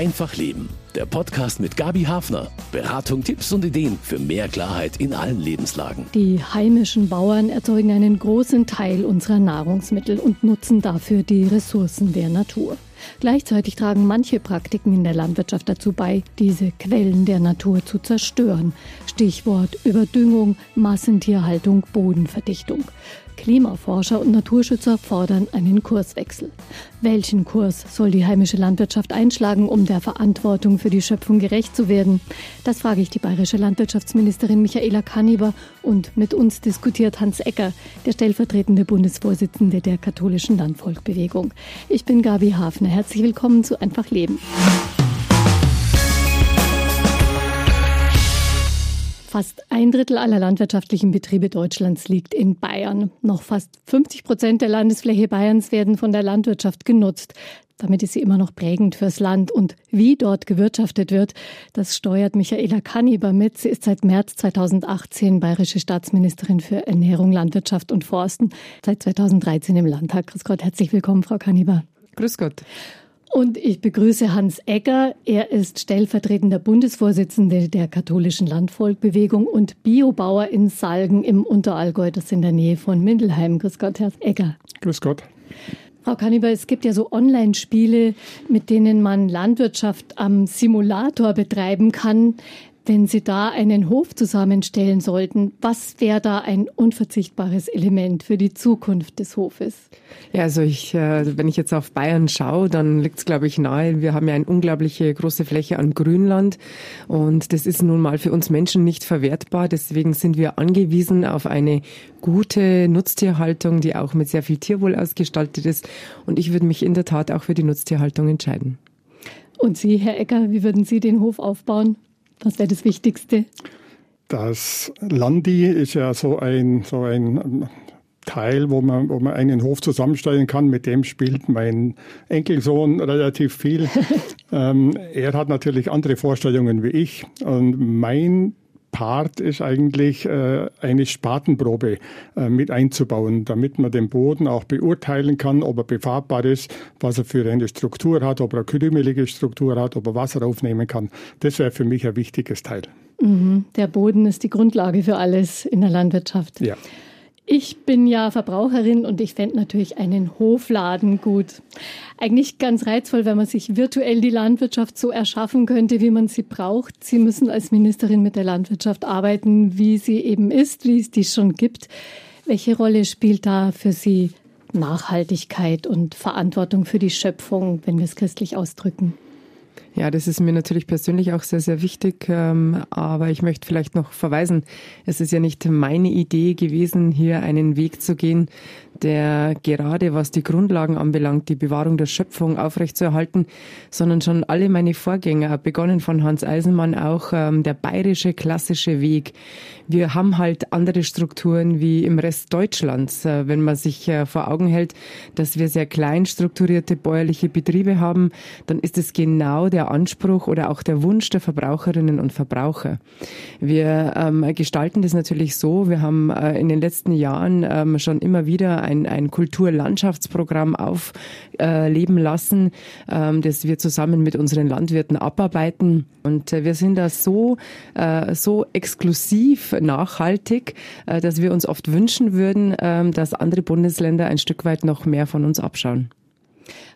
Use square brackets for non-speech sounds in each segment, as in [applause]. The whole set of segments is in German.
Einfach Leben. Der Podcast mit Gabi Hafner. Beratung, Tipps und Ideen für mehr Klarheit in allen Lebenslagen. Die heimischen Bauern erzeugen einen großen Teil unserer Nahrungsmittel und nutzen dafür die Ressourcen der Natur. Gleichzeitig tragen manche Praktiken in der Landwirtschaft dazu bei, diese Quellen der Natur zu zerstören. Stichwort Überdüngung, Massentierhaltung, Bodenverdichtung. Klimaforscher und Naturschützer fordern einen Kurswechsel. Welchen Kurs soll die heimische Landwirtschaft einschlagen, um der Verantwortung für die Schöpfung gerecht zu werden? Das frage ich die bayerische Landwirtschaftsministerin Michaela Kanniber und mit uns diskutiert Hans Ecker, der stellvertretende Bundesvorsitzende der katholischen Landvolkbewegung. Ich bin Gabi Hafner. Herzlich willkommen zu Einfach Leben. Fast ein Drittel aller landwirtschaftlichen Betriebe Deutschlands liegt in Bayern. Noch fast 50 Prozent der Landesfläche Bayerns werden von der Landwirtschaft genutzt. Damit ist sie immer noch prägend fürs Land. Und wie dort gewirtschaftet wird, das steuert Michaela Kanniber mit. Sie ist seit März 2018 bayerische Staatsministerin für Ernährung, Landwirtschaft und Forsten, seit 2013 im Landtag. Grüß Gott, herzlich willkommen, Frau Kanniber. Grüß Gott. Und ich begrüße Hans Egger. Er ist stellvertretender Bundesvorsitzende der katholischen Landvolkbewegung und Biobauer in Salgen im Unterallgäu, das ist in der Nähe von Mindelheim. Grüß Gott, Herr Egger. Grüß Gott. Frau Kanniber, es gibt ja so Online-Spiele, mit denen man Landwirtschaft am Simulator betreiben kann. Wenn Sie da einen Hof zusammenstellen sollten, was wäre da ein unverzichtbares Element für die Zukunft des Hofes? Ja, also ich, äh, wenn ich jetzt auf Bayern schaue, dann liegt es, glaube ich, nahe. Wir haben ja eine unglaubliche große Fläche an Grünland und das ist nun mal für uns Menschen nicht verwertbar. Deswegen sind wir angewiesen auf eine gute Nutztierhaltung, die auch mit sehr viel Tierwohl ausgestaltet ist. Und ich würde mich in der Tat auch für die Nutztierhaltung entscheiden. Und Sie, Herr Ecker, wie würden Sie den Hof aufbauen? Was wäre das Wichtigste? Das Landi ist ja so ein, so ein Teil, wo man, wo man einen Hof zusammenstellen kann. Mit dem spielt mein Enkelsohn relativ viel. [laughs] ähm, er hat natürlich andere Vorstellungen wie ich. Und mein Part ist eigentlich äh, eine Spatenprobe äh, mit einzubauen, damit man den Boden auch beurteilen kann, ob er befahrbar ist, was er für eine Struktur hat, ob er eine krümelige Struktur hat, ob er Wasser aufnehmen kann. Das wäre für mich ein wichtiges Teil. Mhm. Der Boden ist die Grundlage für alles in der Landwirtschaft. Ja. Ich bin ja Verbraucherin und ich fände natürlich einen Hofladen gut. Eigentlich ganz reizvoll, wenn man sich virtuell die Landwirtschaft so erschaffen könnte, wie man sie braucht. Sie müssen als Ministerin mit der Landwirtschaft arbeiten, wie sie eben ist, wie es die schon gibt. Welche Rolle spielt da für Sie Nachhaltigkeit und Verantwortung für die Schöpfung, wenn wir es christlich ausdrücken? Ja, das ist mir natürlich persönlich auch sehr, sehr wichtig. Ähm, aber ich möchte vielleicht noch verweisen, es ist ja nicht meine Idee gewesen, hier einen Weg zu gehen, der gerade was die Grundlagen anbelangt, die Bewahrung der Schöpfung aufrechtzuerhalten, sondern schon alle meine Vorgänger, begonnen von Hans Eisenmann auch, ähm, der bayerische klassische Weg. Wir haben halt andere Strukturen wie im Rest Deutschlands, äh, wenn man sich äh, vor Augen hält, dass wir sehr klein strukturierte bäuerliche Betriebe haben, dann ist es genau der Anspruch oder auch der Wunsch der Verbraucherinnen und Verbraucher. Wir ähm, gestalten das natürlich so, wir haben äh, in den letzten Jahren ähm, schon immer wieder ein, ein Kulturlandschaftsprogramm aufleben äh, lassen, ähm, das wir zusammen mit unseren Landwirten abarbeiten. Und äh, wir sind da so, äh, so exklusiv nachhaltig, äh, dass wir uns oft wünschen würden, äh, dass andere Bundesländer ein Stück weit noch mehr von uns abschauen.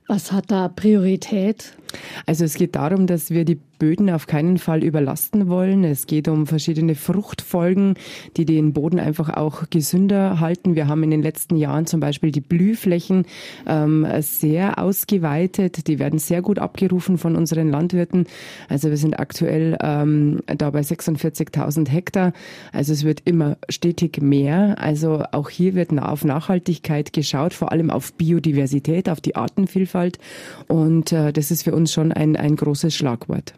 Was hat da Priorität? Also es geht darum, dass wir die Böden auf keinen Fall überlasten wollen. Es geht um verschiedene Fruchtfolgen, die den Boden einfach auch gesünder halten. Wir haben in den letzten Jahren zum Beispiel die Blühflächen ähm, sehr ausgeweitet. Die werden sehr gut abgerufen von unseren Landwirten. Also wir sind aktuell ähm, da bei 46.000 Hektar. Also es wird immer stetig mehr. Also auch hier wird auf Nachhaltigkeit geschaut, vor allem auf Biodiversität, auf die Artenvielfalt. Und äh, das ist für uns schon ein, ein großes Schlagwort.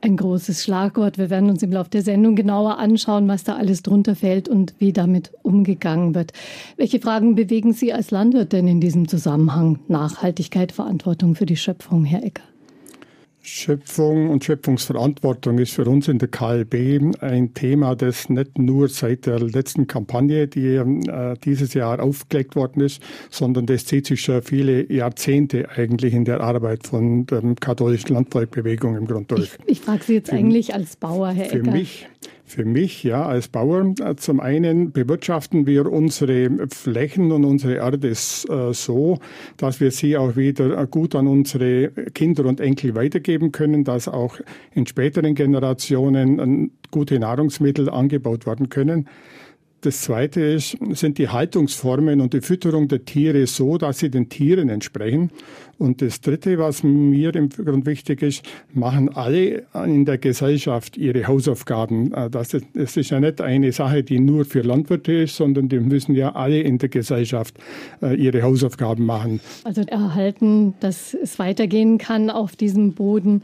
Ein großes Schlagwort. Wir werden uns im Laufe der Sendung genauer anschauen, was da alles drunter fällt und wie damit umgegangen wird. Welche Fragen bewegen Sie als Landwirt denn in diesem Zusammenhang? Nachhaltigkeit, Verantwortung für die Schöpfung, Herr Ecker? Schöpfung und Schöpfungsverantwortung ist für uns in der KLB ein Thema, das nicht nur seit der letzten Kampagne, die äh, dieses Jahr aufgelegt worden ist, sondern das zieht sich schon viele Jahrzehnte eigentlich in der Arbeit von der katholischen Landvolkbewegung im Grunde durch. Ich, ich frage Sie jetzt für, eigentlich als Bauer, Herr Ecker. Für mich für mich, ja, als Bauer, äh, zum einen bewirtschaften wir unsere Flächen und unsere Erde äh, so, dass wir sie auch wieder gut an unsere Kinder und Enkel weitergeben können, dass auch in späteren Generationen gute Nahrungsmittel angebaut werden können. Das zweite ist, sind die Haltungsformen und die Fütterung der Tiere so, dass sie den Tieren entsprechen. Und das dritte, was mir im Grund wichtig ist, machen alle in der Gesellschaft ihre Hausaufgaben. Äh, das ist, das ist ja nicht eine Sache, die nur für Landwirte ist, sondern die müssen ja alle in der Gesellschaft äh, ihre Hausaufgaben machen. Also erhalten, dass es weitergehen kann auf diesem Boden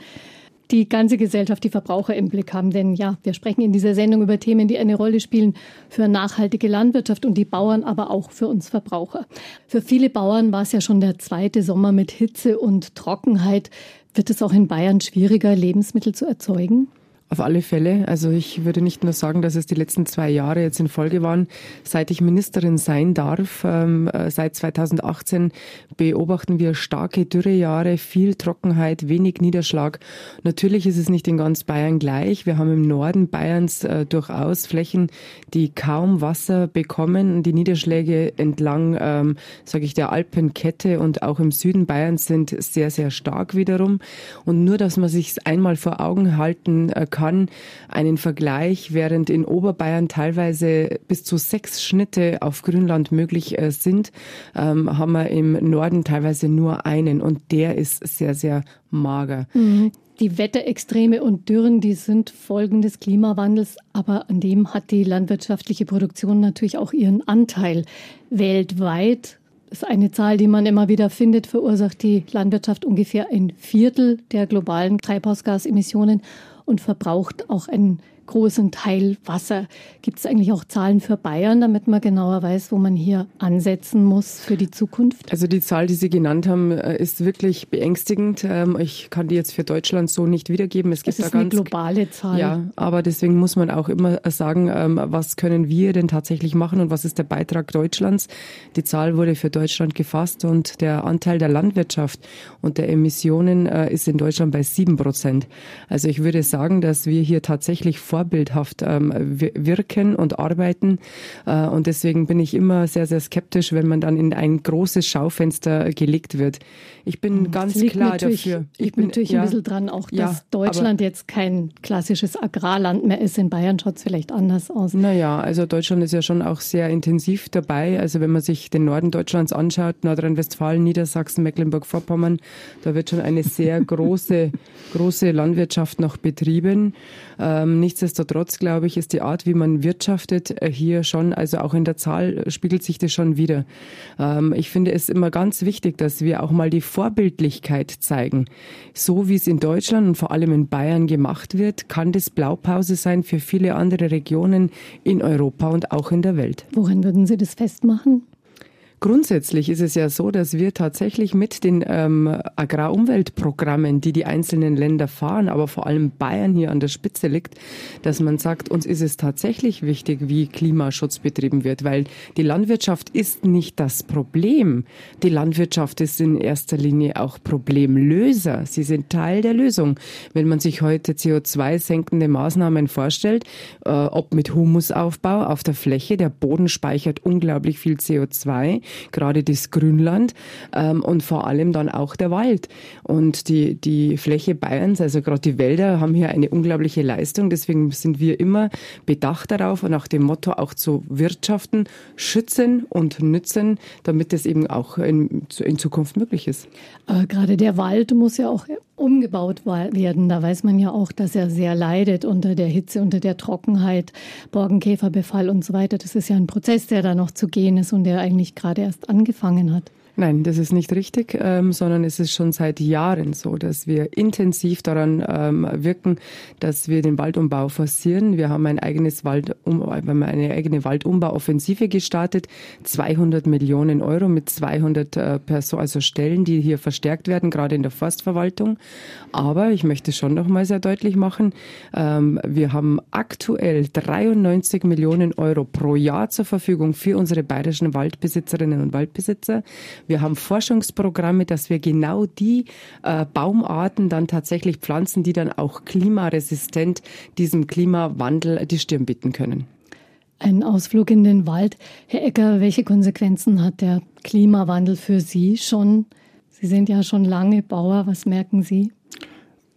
die ganze Gesellschaft, die Verbraucher im Blick haben. Denn ja, wir sprechen in dieser Sendung über Themen, die eine Rolle spielen für nachhaltige Landwirtschaft und die Bauern, aber auch für uns Verbraucher. Für viele Bauern war es ja schon der zweite Sommer mit Hitze und Trockenheit. Wird es auch in Bayern schwieriger, Lebensmittel zu erzeugen? Auf alle Fälle. Also ich würde nicht nur sagen, dass es die letzten zwei Jahre jetzt in Folge waren. Seit ich Ministerin sein darf, ähm, äh, seit 2018 beobachten wir starke Dürrejahre, viel Trockenheit, wenig Niederschlag. Natürlich ist es nicht in ganz Bayern gleich. Wir haben im Norden Bayerns äh, durchaus Flächen, die kaum Wasser bekommen. Die Niederschläge entlang, ähm, sage ich, der Alpenkette und auch im Süden Bayerns sind sehr, sehr stark wiederum. Und nur, dass man sich einmal vor Augen halten äh, kann, kann, einen Vergleich, während in Oberbayern teilweise bis zu sechs Schnitte auf Grünland möglich äh, sind, ähm, haben wir im Norden teilweise nur einen und der ist sehr, sehr mager. Mhm. Die Wetterextreme und Dürren, die sind Folgen des Klimawandels, aber an dem hat die landwirtschaftliche Produktion natürlich auch ihren Anteil. Weltweit das ist eine Zahl, die man immer wieder findet, verursacht die Landwirtschaft ungefähr ein Viertel der globalen Treibhausgasemissionen und verbraucht auch einen großen Teil Wasser. Gibt es eigentlich auch Zahlen für Bayern, damit man genauer weiß, wo man hier ansetzen muss für die Zukunft? Also die Zahl, die Sie genannt haben, äh, ist wirklich beängstigend. Ähm, ich kann die jetzt für Deutschland so nicht wiedergeben. Es gibt es ist da ganz, eine globale Zahl. Ja, aber deswegen muss man auch immer sagen, ähm, was können wir denn tatsächlich machen und was ist der Beitrag Deutschlands? Die Zahl wurde für Deutschland gefasst und der Anteil der Landwirtschaft und der Emissionen äh, ist in Deutschland bei sieben Prozent. Also ich würde sagen, dass wir hier tatsächlich vorbildhaft ähm, wirken und arbeiten. Äh, und deswegen bin ich immer sehr, sehr skeptisch, wenn man dann in ein großes Schaufenster gelegt wird. Ich bin das ganz klar dafür. Ich bin natürlich ja, ein bisschen dran, auch dass ja, Deutschland jetzt kein klassisches Agrarland mehr ist. In Bayern schaut es vielleicht anders aus. Naja, also Deutschland ist ja schon auch sehr intensiv dabei. Also wenn man sich den Norden Deutschlands anschaut, Nordrhein-Westfalen, Niedersachsen, Mecklenburg-Vorpommern, da wird schon eine sehr [laughs] große, große Landwirtschaft noch betrieben. Ähm, nichtsdestotrotz, glaube ich, ist die Art, wie man wirtschaftet, äh, hier schon, also auch in der Zahl spiegelt sich das schon wieder. Ähm, ich finde es immer ganz wichtig, dass wir auch mal die Vorbildlichkeit zeigen. So wie es in Deutschland und vor allem in Bayern gemacht wird, kann das Blaupause sein für viele andere Regionen in Europa und auch in der Welt. Woran würden Sie das festmachen? Grundsätzlich ist es ja so, dass wir tatsächlich mit den ähm, Agrarumweltprogrammen, die die einzelnen Länder fahren, aber vor allem Bayern hier an der Spitze liegt, dass man sagt, uns ist es tatsächlich wichtig, wie Klimaschutz betrieben wird, weil die Landwirtschaft ist nicht das Problem. Die Landwirtschaft ist in erster Linie auch Problemlöser. Sie sind Teil der Lösung. Wenn man sich heute CO2-senkende Maßnahmen vorstellt, äh, ob mit Humusaufbau auf der Fläche, der Boden speichert unglaublich viel CO2 gerade das Grünland ähm, und vor allem dann auch der Wald. Und die, die Fläche Bayerns, also gerade die Wälder, haben hier eine unglaubliche Leistung. Deswegen sind wir immer bedacht darauf und nach dem Motto auch zu wirtschaften, schützen und nützen, damit es eben auch in, in Zukunft möglich ist. Aber gerade der Wald muss ja auch umgebaut werden. Da weiß man ja auch, dass er sehr leidet unter der Hitze, unter der Trockenheit, Borkenkäferbefall und so weiter. Das ist ja ein Prozess, der da noch zu gehen ist und der eigentlich gerade erst angefangen hat. Nein, das ist nicht richtig, ähm, sondern es ist schon seit Jahren so, dass wir intensiv daran ähm, wirken, dass wir den Waldumbau forcieren. Wir haben ein eigenes Wald, haben eine eigene Waldumbauoffensive gestartet, 200 Millionen Euro mit 200 äh, Person, also Stellen, die hier verstärkt werden, gerade in der Forstverwaltung. Aber ich möchte schon noch mal sehr deutlich machen, ähm, wir haben aktuell 93 Millionen Euro pro Jahr zur Verfügung für unsere bayerischen Waldbesitzerinnen und Waldbesitzer. Wir haben Forschungsprogramme, dass wir genau die äh, Baumarten dann tatsächlich pflanzen, die dann auch klimaresistent diesem Klimawandel die Stirn bieten können. Ein Ausflug in den Wald. Herr Ecker, welche Konsequenzen hat der Klimawandel für Sie schon? Sie sind ja schon lange Bauer. Was merken Sie?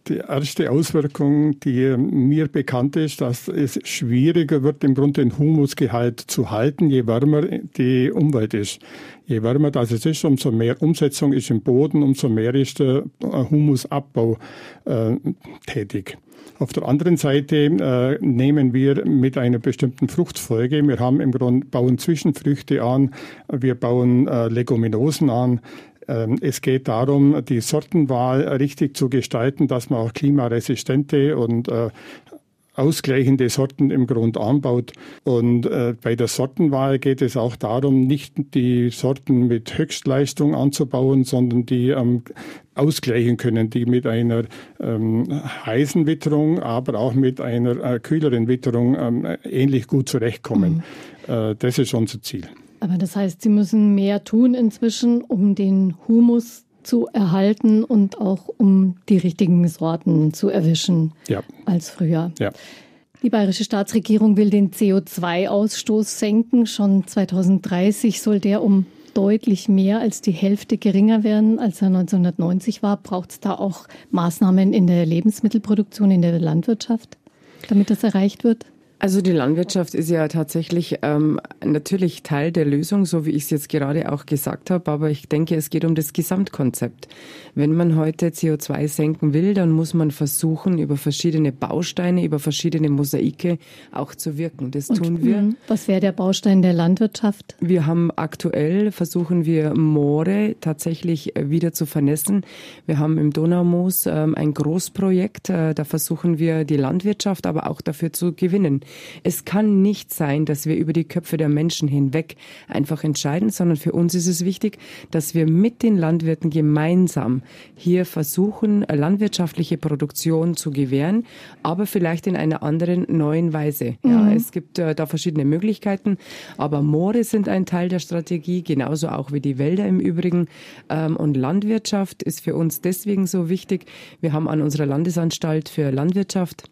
Die erste Auswirkung, die mir bekannt ist, dass es schwieriger wird, im Grunde den Humusgehalt zu halten, je wärmer die Umwelt ist. Je wärmer das ist, umso mehr Umsetzung ist im Boden, umso mehr ist der Humusabbau äh, tätig. Auf der anderen Seite äh, nehmen wir mit einer bestimmten Fruchtfolge, wir haben im Grunde, bauen Zwischenfrüchte an, wir bauen äh, Leguminosen an, es geht darum, die Sortenwahl richtig zu gestalten, dass man auch klimaresistente und äh, ausgleichende Sorten im Grund anbaut. Und äh, bei der Sortenwahl geht es auch darum, nicht die Sorten mit Höchstleistung anzubauen, sondern die ähm, ausgleichen können, die mit einer ähm, heißen Witterung, aber auch mit einer äh, kühleren Witterung ähm, ähnlich gut zurechtkommen. Mhm. Äh, das ist unser Ziel. Aber das heißt, Sie müssen mehr tun inzwischen, um den Humus zu erhalten und auch um die richtigen Sorten zu erwischen ja. als früher. Ja. Die bayerische Staatsregierung will den CO2-Ausstoß senken. Schon 2030 soll der um deutlich mehr als die Hälfte geringer werden, als er 1990 war. Braucht es da auch Maßnahmen in der Lebensmittelproduktion, in der Landwirtschaft, damit das erreicht wird? Also die Landwirtschaft ist ja tatsächlich ähm, natürlich Teil der Lösung, so wie ich es jetzt gerade auch gesagt habe, aber ich denke, es geht um das Gesamtkonzept. Wenn man heute CO2 senken will, dann muss man versuchen, über verschiedene Bausteine, über verschiedene Mosaike auch zu wirken. Das Und, tun wir. Was wäre der Baustein der Landwirtschaft? Wir haben aktuell, versuchen wir Moore tatsächlich äh, wieder zu vernässen. Wir haben im Donaumoos ähm, ein Großprojekt, äh, da versuchen wir die Landwirtschaft aber auch dafür zu gewinnen. Es kann nicht sein, dass wir über die Köpfe der Menschen hinweg einfach entscheiden, sondern für uns ist es wichtig, dass wir mit den Landwirten gemeinsam hier versuchen, landwirtschaftliche Produktion zu gewähren, aber vielleicht in einer anderen neuen Weise. Ja, mhm. es gibt äh, da verschiedene Möglichkeiten, aber Moore sind ein Teil der Strategie, genauso auch wie die Wälder im Übrigen. Ähm, und Landwirtschaft ist für uns deswegen so wichtig. Wir haben an unserer Landesanstalt für Landwirtschaft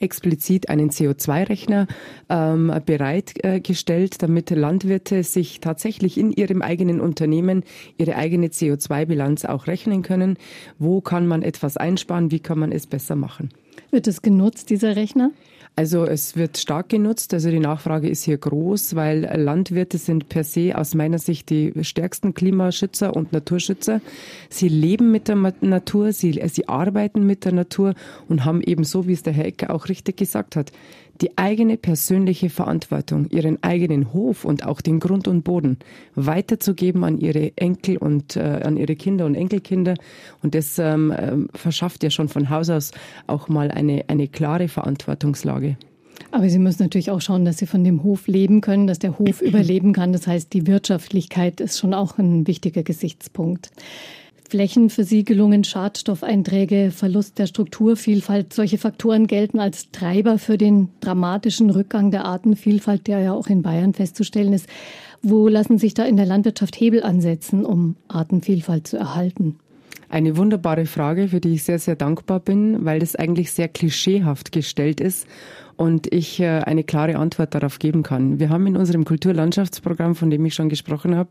explizit einen CO2-Rechner ähm, bereitgestellt, damit Landwirte sich tatsächlich in ihrem eigenen Unternehmen ihre eigene CO2-Bilanz auch rechnen können. Wo kann man etwas einsparen? Wie kann man es besser machen? Wird es genutzt, dieser Rechner? Also es wird stark genutzt. Also die Nachfrage ist hier groß, weil Landwirte sind per se aus meiner Sicht die stärksten Klimaschützer und Naturschützer. Sie leben mit der Natur, sie, sie arbeiten mit der Natur und haben eben so, wie es der Herr Ecker auch richtig gesagt hat, die eigene persönliche Verantwortung, ihren eigenen Hof und auch den Grund und Boden weiterzugeben an ihre Enkel und äh, an ihre Kinder und Enkelkinder. Und das ähm, äh, verschafft ja schon von Haus aus auch mal eine, eine klare Verantwortungslage. Aber Sie müssen natürlich auch schauen, dass Sie von dem Hof leben können, dass der Hof [clears throat] überleben kann. Das heißt, die Wirtschaftlichkeit ist schon auch ein wichtiger Gesichtspunkt. Flächenversiegelungen, Schadstoffeinträge, Verlust der Strukturvielfalt. Solche Faktoren gelten als Treiber für den dramatischen Rückgang der Artenvielfalt, der ja auch in Bayern festzustellen ist. Wo lassen sich da in der Landwirtschaft Hebel ansetzen, um Artenvielfalt zu erhalten? Eine wunderbare Frage, für die ich sehr, sehr dankbar bin, weil das eigentlich sehr klischeehaft gestellt ist und ich äh, eine klare Antwort darauf geben kann. Wir haben in unserem Kulturlandschaftsprogramm, von dem ich schon gesprochen habe,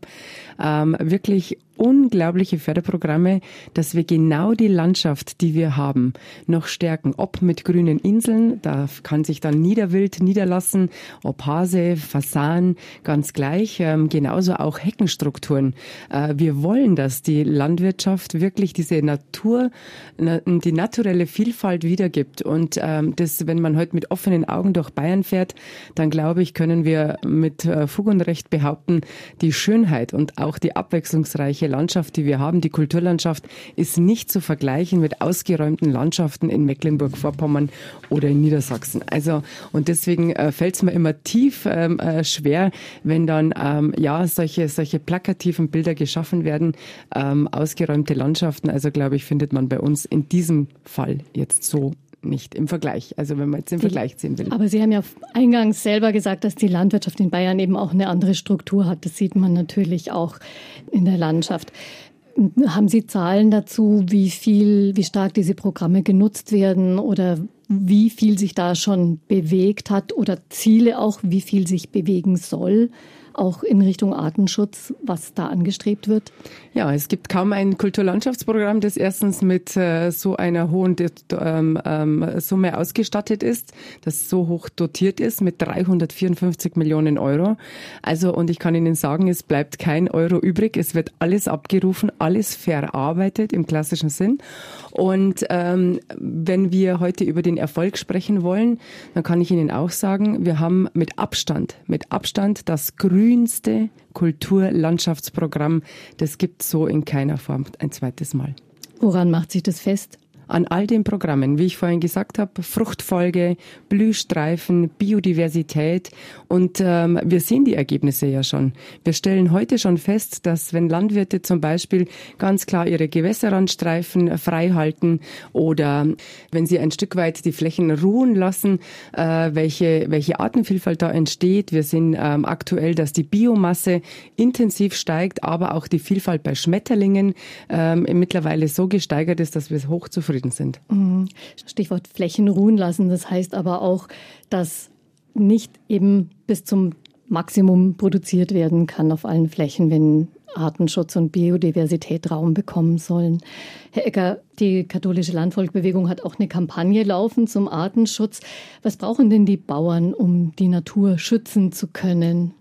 ähm, wirklich unglaubliche Förderprogramme, dass wir genau die Landschaft, die wir haben, noch stärken. Ob mit grünen Inseln, da kann sich dann Niederwild niederlassen, ob Hase, Fasan, ganz gleich. Ähm, genauso auch Heckenstrukturen. Äh, wir wollen, dass die Landwirtschaft wirklich diese Natur, na, die naturelle Vielfalt wiedergibt. Und ähm, das, wenn man heute mit offenen Augen durch Bayern fährt, dann glaube ich, können wir mit äh, Fug und Recht behaupten, die Schönheit und auch die abwechslungsreiche ländliche Landschaft, die wir haben, die Kulturlandschaft, ist nicht zu vergleichen mit ausgeräumten Landschaften in Mecklenburg-Vorpommern oder in Niedersachsen. Also und deswegen äh, fällt es mir immer tief ähm, äh, schwer, wenn dann ähm, ja solche solche plakativen Bilder geschaffen werden, ähm, ausgeräumte Landschaften. Also glaube ich, findet man bei uns in diesem Fall jetzt so nicht im Vergleich. Also wenn man jetzt den die, Vergleich ziehen will. Aber Sie haben ja eingangs selber gesagt, dass die Landwirtschaft in Bayern eben auch eine andere Struktur hat. Das sieht man natürlich auch in der Landschaft. Haben Sie Zahlen dazu, wie viel, wie stark diese Programme genutzt werden oder wie viel sich da schon bewegt hat oder Ziele auch, wie viel sich bewegen soll? Auch in Richtung Artenschutz, was da angestrebt wird? Ja, es gibt kaum ein Kulturlandschaftsprogramm, das erstens mit äh, so einer hohen ähm, ähm, Summe ausgestattet ist, das so hoch dotiert ist mit 354 Millionen Euro. Also, und ich kann Ihnen sagen, es bleibt kein Euro übrig. Es wird alles abgerufen, alles verarbeitet im klassischen Sinn. Und ähm, wenn wir heute über den Erfolg sprechen wollen, dann kann ich Ihnen auch sagen, wir haben mit Abstand, mit Abstand das Grün grünste Kulturlandschaftsprogramm. Das gibt es so in keiner Form ein zweites Mal. Woran macht sich das fest? An all den Programmen, wie ich vorhin gesagt habe, Fruchtfolge, Blühstreifen, Biodiversität und ähm, wir sehen die Ergebnisse ja schon. Wir stellen heute schon fest, dass wenn Landwirte zum Beispiel ganz klar ihre Gewässerrandstreifen frei halten oder wenn sie ein Stück weit die Flächen ruhen lassen, äh, welche, welche Artenvielfalt da entsteht. Wir sehen ähm, aktuell, dass die Biomasse intensiv steigt, aber auch die Vielfalt bei Schmetterlingen ähm, mittlerweile so gesteigert ist, dass wir hoch zufrieden sind. Mhm. Stichwort Flächen ruhen lassen. Das heißt aber auch, dass nicht eben bis zum Maximum produziert werden kann auf allen Flächen, wenn Artenschutz und Biodiversität Raum bekommen sollen. Herr Ecker, die katholische Landvolkbewegung hat auch eine Kampagne laufen zum Artenschutz. Was brauchen denn die Bauern, um die Natur schützen zu können?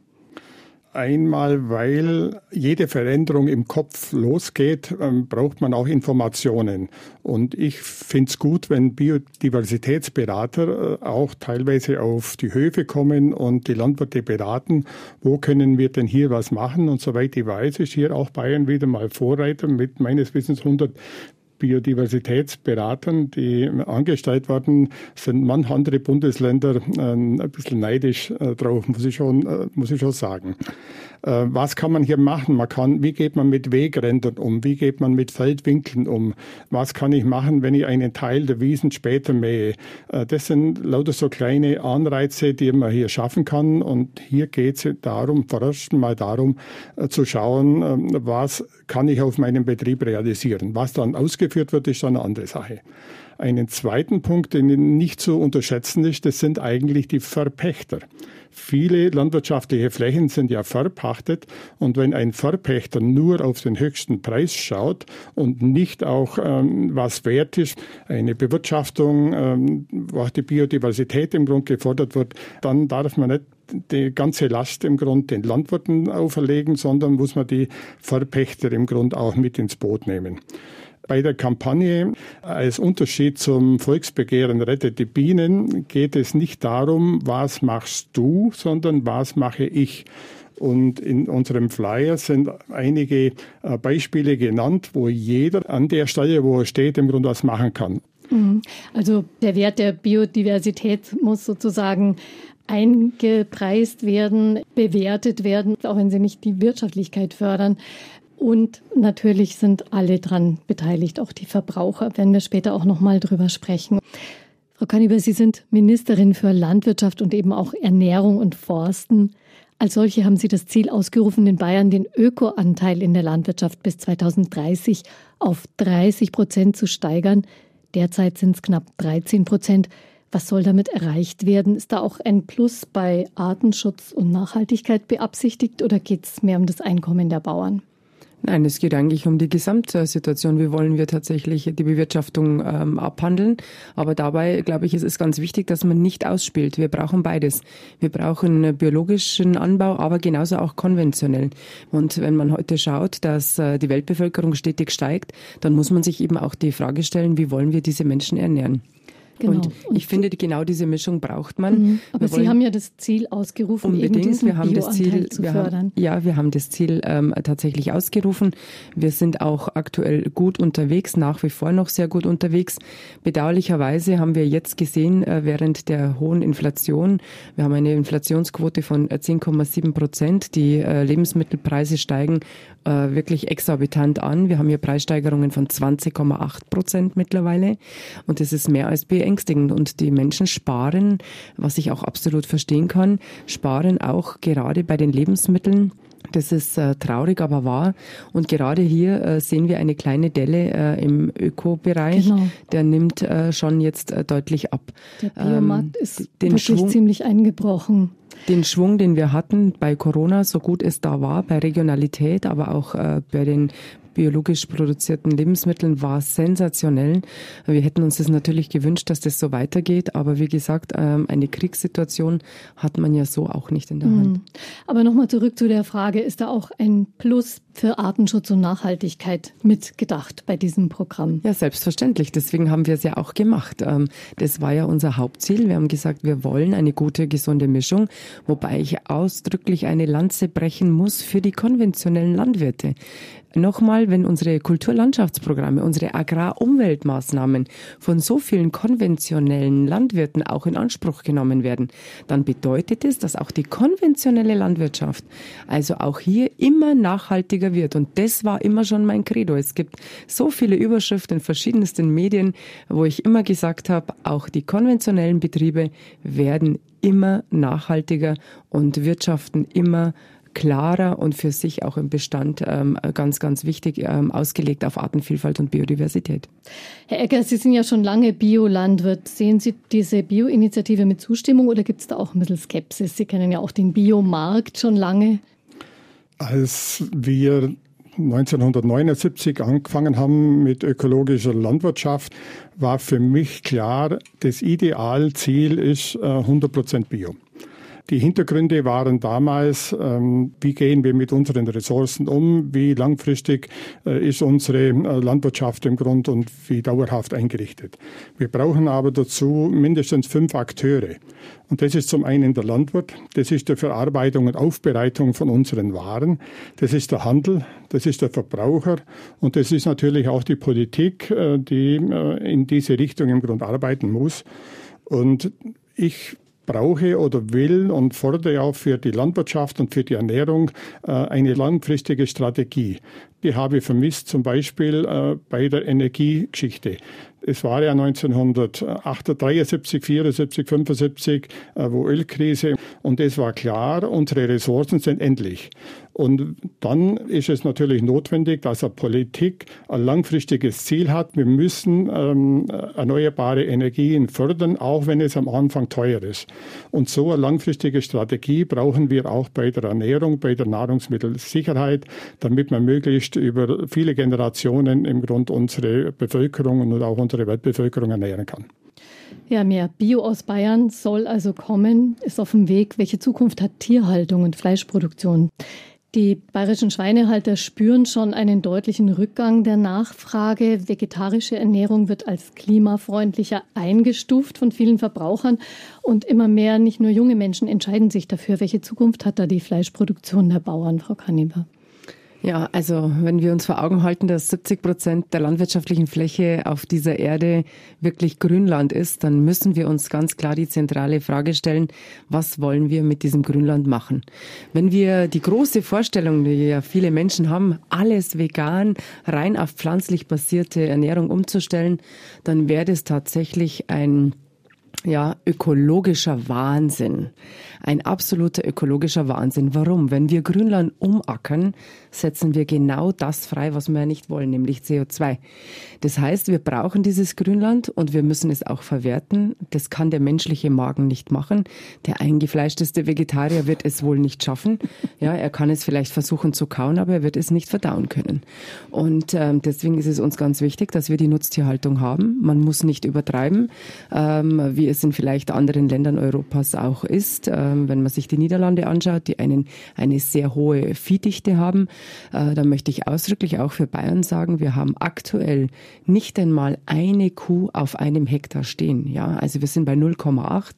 Einmal, weil jede Veränderung im Kopf losgeht, ähm, braucht man auch Informationen. Und ich finde es gut, wenn Biodiversitätsberater äh, auch teilweise auf die Höfe kommen und die Landwirte beraten, wo können wir denn hier was machen. Und soweit ich weiß, ist hier auch Bayern wieder mal Vorreiter mit meines Wissens 100 Biodiversitätsberatern, die angestellt werden, sind manche andere Bundesländer äh, ein bisschen neidisch äh, drauf, muss ich schon, äh, muss ich schon sagen. Äh, was kann man hier machen? Man kann, wie geht man mit Wegrändern um? Wie geht man mit Feldwinkeln um? Was kann ich machen, wenn ich einen Teil der Wiesen später mähe? Äh, das sind lauter so kleine Anreize, die man hier schaffen kann. Und hier geht es darum, vorerst mal darum, äh, zu schauen, ähm, was kann ich auf meinem Betrieb realisieren. Was dann ausgeführt wird, ist dann eine andere Sache. Einen zweiten Punkt, den nicht zu unterschätzen ist, das sind eigentlich die Verpächter. Viele landwirtschaftliche Flächen sind ja verpachtet und wenn ein Verpächter nur auf den höchsten Preis schaut und nicht auch ähm, was wert ist, eine Bewirtschaftung, ähm, wo auch die Biodiversität im Grunde gefordert wird, dann darf man nicht die ganze Last im Grund den Landwirten auferlegen, sondern muss man die Verpächter im Grund auch mit ins Boot nehmen. Bei der Kampagne als Unterschied zum Volksbegehren Rettet die Bienen geht es nicht darum, was machst du, sondern was mache ich. Und in unserem Flyer sind einige äh, Beispiele genannt, wo jeder an der Stelle, wo er steht, im Grunde was machen kann. Mhm. Also der Wert der Biodiversität muss sozusagen eingepreist werden, bewertet werden, auch wenn sie nicht die Wirtschaftlichkeit fördern. Und natürlich sind alle dran beteiligt, auch die Verbraucher, werden wir später auch nochmal drüber sprechen. Frau Kanniber, Sie sind Ministerin für Landwirtschaft und eben auch Ernährung und Forsten. Als solche haben Sie das Ziel ausgerufen, in Bayern den Ökoanteil in der Landwirtschaft bis 2030 auf 30 Prozent zu steigern. Derzeit sind es knapp 13 Prozent. Was soll damit erreicht werden? Ist da auch ein Plus bei Artenschutz und Nachhaltigkeit beabsichtigt oder geht es mehr um das Einkommen der Bauern? Nein, es geht eigentlich um die Gesamtsituation. Wie wollen wir tatsächlich die Bewirtschaftung ähm, abhandeln? Aber dabei, glaube ich, ist es ganz wichtig, dass man nicht ausspielt. Wir brauchen beides. Wir brauchen biologischen Anbau, aber genauso auch konventionell. Und wenn man heute schaut, dass äh, die Weltbevölkerung stetig steigt, dann muss man sich eben auch die Frage stellen, wie wollen wir diese Menschen ernähren? Genau. Und, und ich finde, genau diese Mischung braucht man. Mhm. Aber Sie haben ja das Ziel ausgerufen, unbedingt. Eben wir haben das Ziel, zu fördern. Haben, ja, wir haben das Ziel ähm, tatsächlich ausgerufen. Wir sind auch aktuell gut unterwegs, nach wie vor noch sehr gut unterwegs. Bedauerlicherweise haben wir jetzt gesehen, äh, während der hohen Inflation, wir haben eine Inflationsquote von 10,7 Prozent. Die äh, Lebensmittelpreise steigen äh, wirklich exorbitant an. Wir haben hier Preissteigerungen von 20,8 Prozent mittlerweile. Und das ist mehr als beängstigend. Und die Menschen sparen, was ich auch absolut verstehen kann, sparen auch gerade bei den Lebensmitteln. Das ist äh, traurig, aber wahr. Und gerade hier äh, sehen wir eine kleine Delle äh, im Ökobereich. Genau. Der nimmt äh, schon jetzt äh, deutlich ab. Der Biomarkt ähm, ist wirklich Schwung, ziemlich eingebrochen. Den Schwung, den wir hatten bei Corona, so gut es da war, bei Regionalität, aber auch äh, bei den biologisch produzierten Lebensmitteln war sensationell. Wir hätten uns das natürlich gewünscht, dass das so weitergeht, aber wie gesagt, ähm, eine Kriegssituation hat man ja so auch nicht in der Hand. Mhm. Aber nochmal zurück zu der Frage, ist da auch ein Plus für Artenschutz und Nachhaltigkeit mitgedacht bei diesem Programm? Ja, selbstverständlich. Deswegen haben wir es ja auch gemacht. Ähm, das war ja unser Hauptziel. Wir haben gesagt, wir wollen eine gute, gesunde Mischung, wobei ich ausdrücklich eine Lanze brechen muss für die konventionellen Landwirte. Nochmal, wenn unsere Kulturlandschaftsprogramme, unsere Agrarumweltmaßnahmen von so vielen konventionellen Landwirten auch in Anspruch genommen werden, dann bedeutet es, dass auch die konventionelle Landwirtschaft, also auch hier immer nachhaltiger wird. Und das war immer schon mein Credo. Es gibt so viele Überschriften in verschiedensten Medien, wo ich immer gesagt habe, auch die konventionellen Betriebe werden immer nachhaltiger und wirtschaften immer klarer und für sich auch im Bestand ähm, ganz, ganz wichtig ähm, ausgelegt auf Artenvielfalt und Biodiversität. Herr Ecker, Sie sind ja schon lange Biolandwirt. Sehen Sie diese Bio-Initiative mit Zustimmung oder gibt es da auch ein bisschen Skepsis? Sie kennen ja auch den Biomarkt schon lange. Als wir 1979 angefangen haben mit ökologischer Landwirtschaft, war für mich klar, das Idealziel ist 100% äh, Bio. Die Hintergründe waren damals, ähm, wie gehen wir mit unseren Ressourcen um, wie langfristig äh, ist unsere äh, Landwirtschaft im Grund und wie dauerhaft eingerichtet. Wir brauchen aber dazu mindestens fünf Akteure. Und das ist zum einen der Landwirt, das ist die Verarbeitung und Aufbereitung von unseren Waren, das ist der Handel, das ist der Verbraucher und das ist natürlich auch die Politik, äh, die in diese Richtung im Grund arbeiten muss. Und ich brauche oder will und fordere auch für die Landwirtschaft und für die Ernährung äh, eine langfristige Strategie. Die habe ich vermisst, zum Beispiel äh, bei der Energiegeschichte. Es war ja 1973, 74, 75, wo Ölkrise und es war klar, unsere Ressourcen sind endlich. Und dann ist es natürlich notwendig, dass eine Politik ein langfristiges Ziel hat. Wir müssen ähm, erneuerbare Energien fördern, auch wenn es am Anfang teuer ist. Und so eine langfristige Strategie brauchen wir auch bei der Ernährung, bei der Nahrungsmittelsicherheit, damit man möglichst über viele Generationen im Grund unsere Bevölkerung und auch unsere Weltbevölkerung ernähren kann. Ja, mehr Bio aus Bayern soll also kommen, ist auf dem Weg. Welche Zukunft hat Tierhaltung und Fleischproduktion? Die bayerischen Schweinehalter spüren schon einen deutlichen Rückgang der Nachfrage. Vegetarische Ernährung wird als klimafreundlicher eingestuft von vielen Verbrauchern. Und immer mehr, nicht nur junge Menschen, entscheiden sich dafür. Welche Zukunft hat da die Fleischproduktion der Bauern, Frau Kaniber? Ja, also wenn wir uns vor Augen halten, dass 70 Prozent der landwirtschaftlichen Fläche auf dieser Erde wirklich Grünland ist, dann müssen wir uns ganz klar die zentrale Frage stellen, was wollen wir mit diesem Grünland machen? Wenn wir die große Vorstellung, die ja viele Menschen haben, alles vegan, rein auf pflanzlich basierte Ernährung umzustellen, dann wäre das tatsächlich ein ja, ökologischer Wahnsinn. Ein absoluter ökologischer Wahnsinn. Warum? Wenn wir Grünland umackern, setzen wir genau das frei, was wir nicht wollen, nämlich CO2. Das heißt, wir brauchen dieses Grünland und wir müssen es auch verwerten. Das kann der menschliche Magen nicht machen. Der eingefleischteste Vegetarier wird es wohl nicht schaffen. Ja, er kann es vielleicht versuchen zu kauen, aber er wird es nicht verdauen können. Und ähm, deswegen ist es uns ganz wichtig, dass wir die Nutztierhaltung haben. Man muss nicht übertreiben, ähm, wie es in vielleicht anderen Ländern Europas auch ist. Ähm, wenn man sich die Niederlande anschaut, die einen, eine sehr hohe Viehdichte haben, äh, dann möchte ich ausdrücklich auch für Bayern sagen, wir haben aktuell nicht einmal eine Kuh auf einem Hektar stehen. Ja, also wir sind bei 0,8.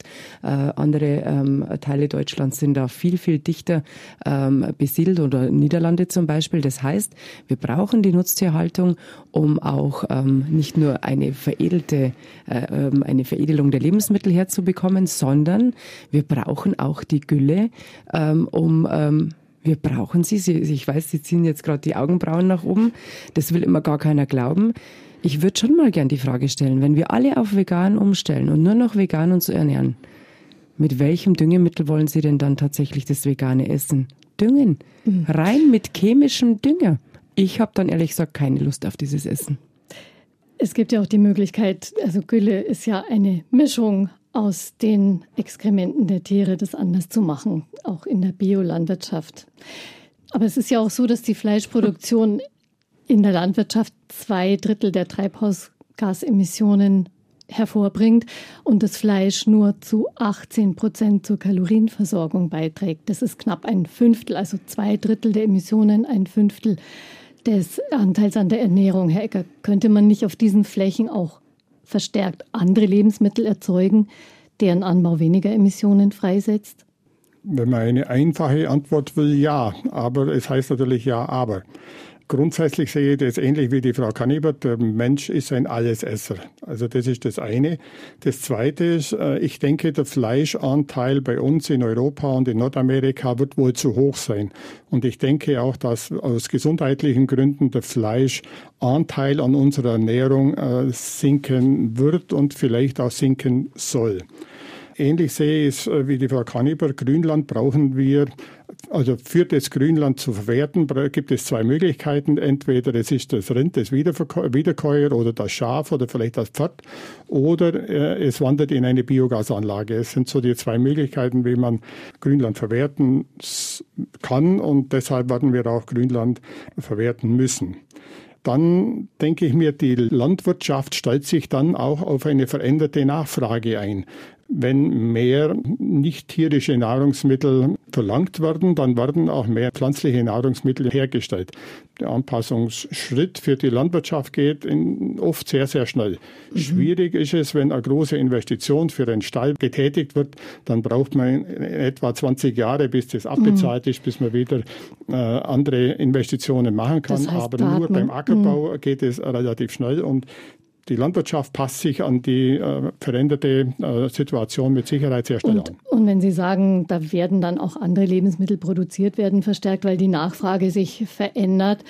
Äh, andere ähm, Teile Deutschlands sind da viel, viel dichter ähm, besiedelt oder Niederlande zum Beispiel. Das heißt, wir brauchen die Nutztierhaltung, um auch nicht nur eine veredelte, äh, eine Veredelung der Lebensmittel herzubekommen, sondern wir brauchen auch die Gülle, ähm, um ähm, wir brauchen sie. sie. Ich weiß, Sie ziehen jetzt gerade die Augenbrauen nach oben. Das will immer gar keiner glauben. Ich würde schon mal gern die Frage stellen, wenn wir alle auf vegan umstellen und nur noch vegan uns ernähren, mit welchem Düngemittel wollen Sie denn dann tatsächlich das vegane Essen düngen? Mhm. Rein mit chemischem Dünger. Ich habe dann ehrlich gesagt keine Lust auf dieses Essen. Es gibt ja auch die Möglichkeit, also Gülle ist ja eine Mischung aus den Exkrementen der Tiere, das anders zu machen, auch in der Biolandwirtschaft. Aber es ist ja auch so, dass die Fleischproduktion [laughs] in der Landwirtschaft zwei Drittel der Treibhausgasemissionen hervorbringt und das Fleisch nur zu 18 Prozent zur Kalorienversorgung beiträgt. Das ist knapp ein Fünftel, also zwei Drittel der Emissionen, ein Fünftel des Anteils an der Ernährung. Herr Ecker, könnte man nicht auf diesen Flächen auch verstärkt andere Lebensmittel erzeugen, deren Anbau weniger Emissionen freisetzt? Wenn man eine einfache Antwort will, ja. Aber es heißt natürlich ja, aber. Grundsätzlich sehe ich das ähnlich wie die Frau Kannibert. Der Mensch ist ein Allesesser. Also das ist das eine. Das zweite ist, äh, ich denke, der Fleischanteil bei uns in Europa und in Nordamerika wird wohl zu hoch sein. Und ich denke auch, dass aus gesundheitlichen Gründen der Fleischanteil an unserer Ernährung äh, sinken wird und vielleicht auch sinken soll. Ähnlich sehe ich es äh, wie die Frau Kaniber. Grünland brauchen wir, also für das Grünland zu verwerten, gibt es zwei Möglichkeiten. Entweder es ist das Rind, das Wiederkäuer oder das Schaf oder vielleicht das Pferd oder äh, es wandert in eine Biogasanlage. Es sind so die zwei Möglichkeiten, wie man Grünland verwerten kann und deshalb werden wir auch Grünland verwerten müssen dann denke ich mir, die Landwirtschaft stellt sich dann auch auf eine veränderte Nachfrage ein. Wenn mehr nicht tierische Nahrungsmittel verlangt werden, dann werden auch mehr pflanzliche Nahrungsmittel hergestellt. Der Anpassungsschritt für die Landwirtschaft geht oft sehr, sehr schnell. Mhm. Schwierig ist es, wenn eine große Investition für einen Stall getätigt wird, dann braucht man etwa 20 Jahre, bis das abbezahlt mhm. ist, bis man wieder äh, andere Investitionen machen kann. Das heißt, Aber nur beim Ackerbau mhm. geht es relativ schnell und die Landwirtschaft passt sich an die äh, veränderte äh, Situation mit Sicherheit sehr schnell und, an. Und wenn Sie sagen, da werden dann auch andere Lebensmittel produziert werden, verstärkt, weil die Nachfrage sich verändert,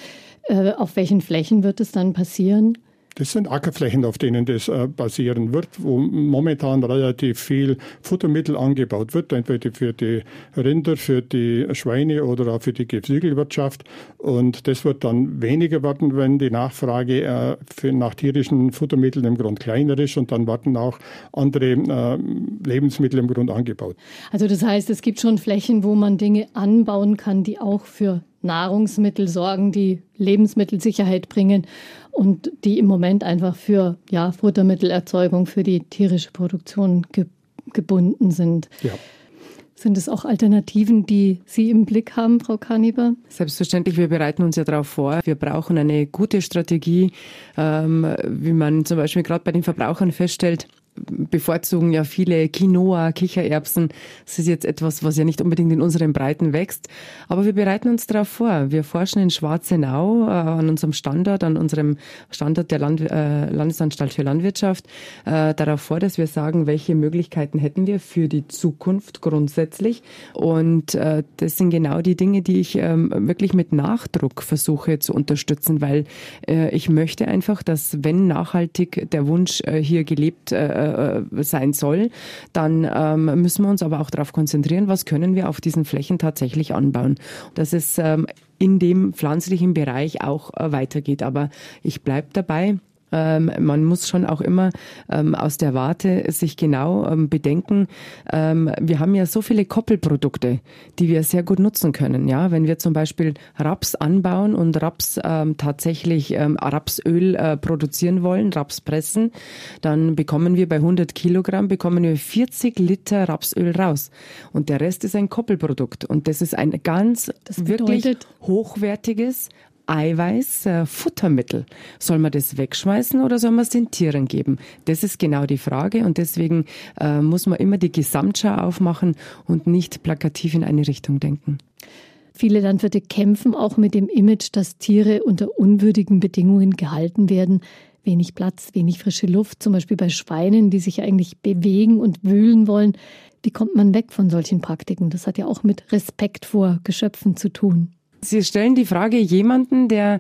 äh, auf welchen Flächen wird es dann passieren? Das sind Ackerflächen, auf denen das äh, basieren wird, wo momentan relativ viel Futtermittel angebaut wird, entweder für die Rinder, für die Schweine oder auch für die Geflügelwirtschaft. Und das wird dann weniger werden, wenn die Nachfrage äh, für, nach tierischen Futtermitteln im Grund kleiner ist und dann werden auch andere äh, Lebensmittel im Grund angebaut. Also das heißt, es gibt schon Flächen, wo man Dinge anbauen kann, die auch für Nahrungsmittel sorgen, die Lebensmittelsicherheit bringen und die im Moment einfach für ja, Futtermittelerzeugung, für die tierische Produktion ge gebunden sind. Ja. Sind es auch Alternativen, die Sie im Blick haben, Frau Kaniber? Selbstverständlich, wir bereiten uns ja darauf vor. Wir brauchen eine gute Strategie, ähm, wie man zum Beispiel gerade bei den Verbrauchern feststellt bevorzugen ja viele Quinoa, Kichererbsen. Das ist jetzt etwas, was ja nicht unbedingt in unseren Breiten wächst. Aber wir bereiten uns darauf vor. Wir forschen in Schwarzenau äh, an unserem Standort, an unserem Standort der Land, äh, Landesanstalt für Landwirtschaft, äh, darauf vor, dass wir sagen, welche Möglichkeiten hätten wir für die Zukunft grundsätzlich. Und äh, das sind genau die Dinge, die ich ähm, wirklich mit Nachdruck versuche zu unterstützen, weil äh, ich möchte einfach, dass wenn nachhaltig der Wunsch äh, hier gelebt äh, äh, sein soll, dann ähm, müssen wir uns aber auch darauf konzentrieren, was können wir auf diesen Flächen tatsächlich anbauen. Dass es ähm, in dem pflanzlichen Bereich auch äh, weitergeht. Aber ich bleibe dabei, Ähm, man muss schon auch immer ähm, aus der Warte sich genau ähm, bedenken. Ähm, wir haben ja so viele Koppelprodukte, die wir sehr gut nutzen können. Ja, wenn wir zum Beispiel Raps anbauen und Raps ähm, tatsächlich ähm, Rapsöl äh, produzieren wollen, Raps pressen, dann bekommen wir bei 100 Kilogramm bekommen wir 40 Liter Rapsöl raus und der Rest ist ein Koppelprodukt und das ist ein ganz wirklich hochwertiges Eiweiß, äh, Futtermittel. Soll man das wegschmeißen oder soll man es den Tieren geben? Das ist genau die Frage und deswegen äh, muss man immer die Gesamtschau aufmachen und nicht plakativ in eine Richtung denken. Viele Landwirte kämpfen auch mit dem Image, dass Tiere unter unwürdigen Bedingungen gehalten werden. Wenig Platz, wenig frische Luft, zum Beispiel bei Schweinen, die sich eigentlich bewegen und wühlen wollen. Wie kommt man weg von solchen Praktiken? Das hat ja auch mit Respekt vor Geschöpfen zu tun. Sie stellen die Frage jemanden, der